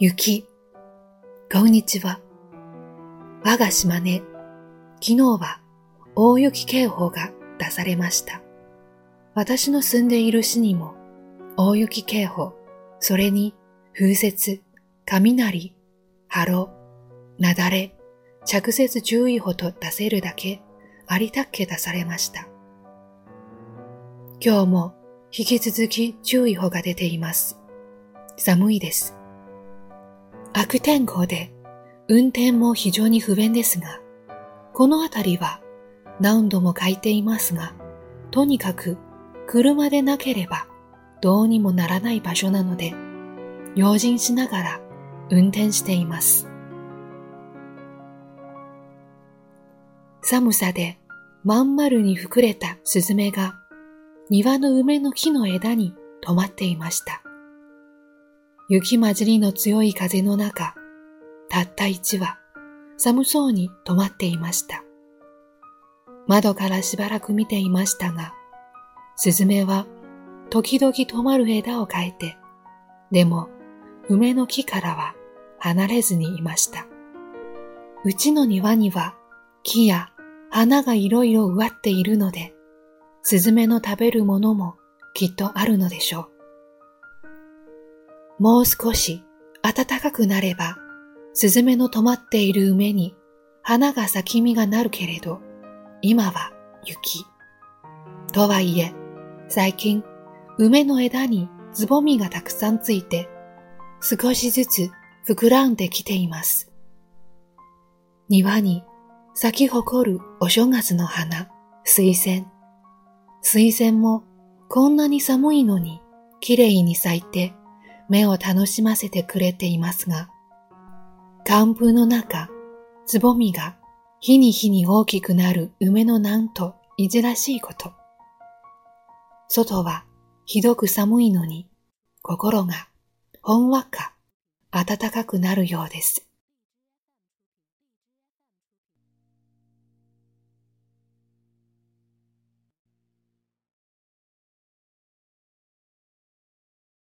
雪。こんにちは。我が島根、昨日は大雪警報が出されました。私の住んでいる市にも大雪警報、それに風雪、雷、波浪、雪崩、着雪注意報と出せるだけありたっけ出されました。今日も引き続き注意報が出ています。寒いです。悪天候で運転も非常に不便ですが、この辺りは何度も書いていますが、とにかく車でなければどうにもならない場所なので、用心しながら運転しています。寒さでまん丸に膨れたスズメが庭の梅の木の枝に止まっていました。雪混じりの強い風の中、たった一羽、寒そうに止まっていました。窓からしばらく見ていましたが、スズメは時々止まる枝を変えて、でも梅の木からは離れずにいました。うちの庭には木や花がいろいろ植わっているので、スズメの食べるものもきっとあるのでしょう。もう少し暖かくなれば、スズメの止まっている梅に花が咲き実がなるけれど、今は雪。とはいえ、最近、梅の枝につぼみがたくさんついて、少しずつ膨らんできています。庭に咲き誇るお正月の花、水仙。水仙もこんなに寒いのに綺麗に咲いて目を楽しませてくれていますが、寒風の中、つぼみが日に日に大きくなる梅のなんといじらしいこと。外はひどく寒いのに心がほんわか暖かくなるようです。